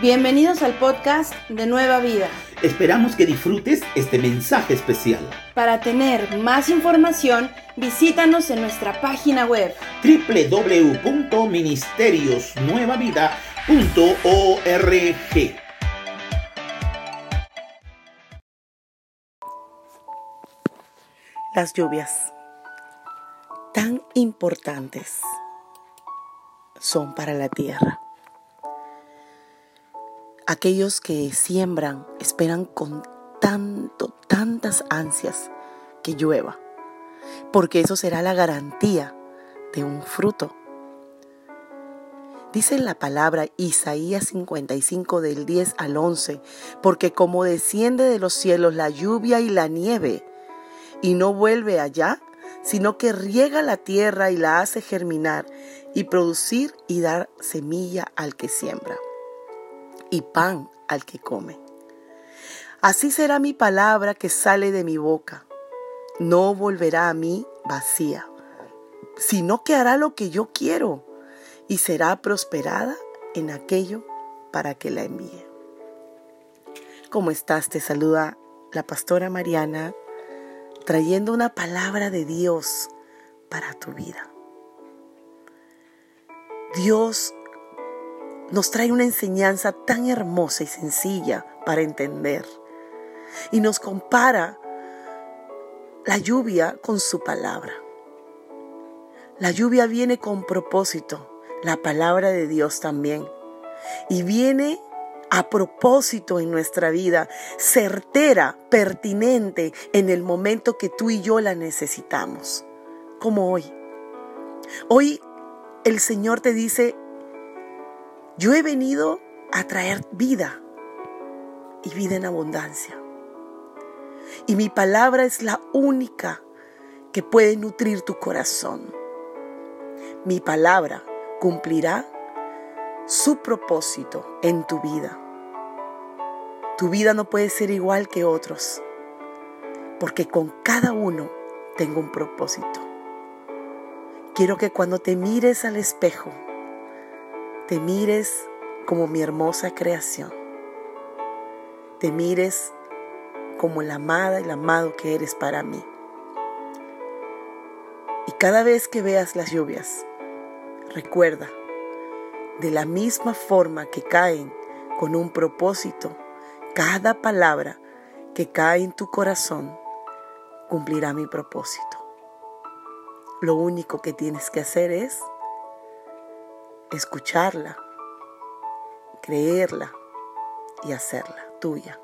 Bienvenidos al podcast de Nueva Vida. Esperamos que disfrutes este mensaje especial. Para tener más información, visítanos en nuestra página web www.ministeriosnuevavida.org. Las lluvias tan importantes son para la tierra. Aquellos que siembran esperan con tanto, tantas ansias que llueva, porque eso será la garantía de un fruto. Dice la palabra Isaías 55 del 10 al 11, porque como desciende de los cielos la lluvia y la nieve, y no vuelve allá, sino que riega la tierra y la hace germinar y producir y dar semilla al que siembra y pan al que come. Así será mi palabra que sale de mi boca. No volverá a mí vacía, sino que hará lo que yo quiero y será prosperada en aquello para que la envíe. ¿Cómo estás? Te saluda la pastora Mariana trayendo una palabra de Dios para tu vida. Dios nos trae una enseñanza tan hermosa y sencilla para entender. Y nos compara la lluvia con su palabra. La lluvia viene con propósito, la palabra de Dios también. Y viene a propósito en nuestra vida, certera, pertinente en el momento que tú y yo la necesitamos, como hoy. Hoy el Señor te dice, yo he venido a traer vida y vida en abundancia. Y mi palabra es la única que puede nutrir tu corazón. Mi palabra cumplirá su propósito en tu vida. Tu vida no puede ser igual que otros, porque con cada uno tengo un propósito. Quiero que cuando te mires al espejo, te mires como mi hermosa creación. Te mires como la amada y el amado que eres para mí. Y cada vez que veas las lluvias, recuerda, de la misma forma que caen con un propósito, cada palabra que cae en tu corazón cumplirá mi propósito. Lo único que tienes que hacer es escucharla, creerla y hacerla tuya.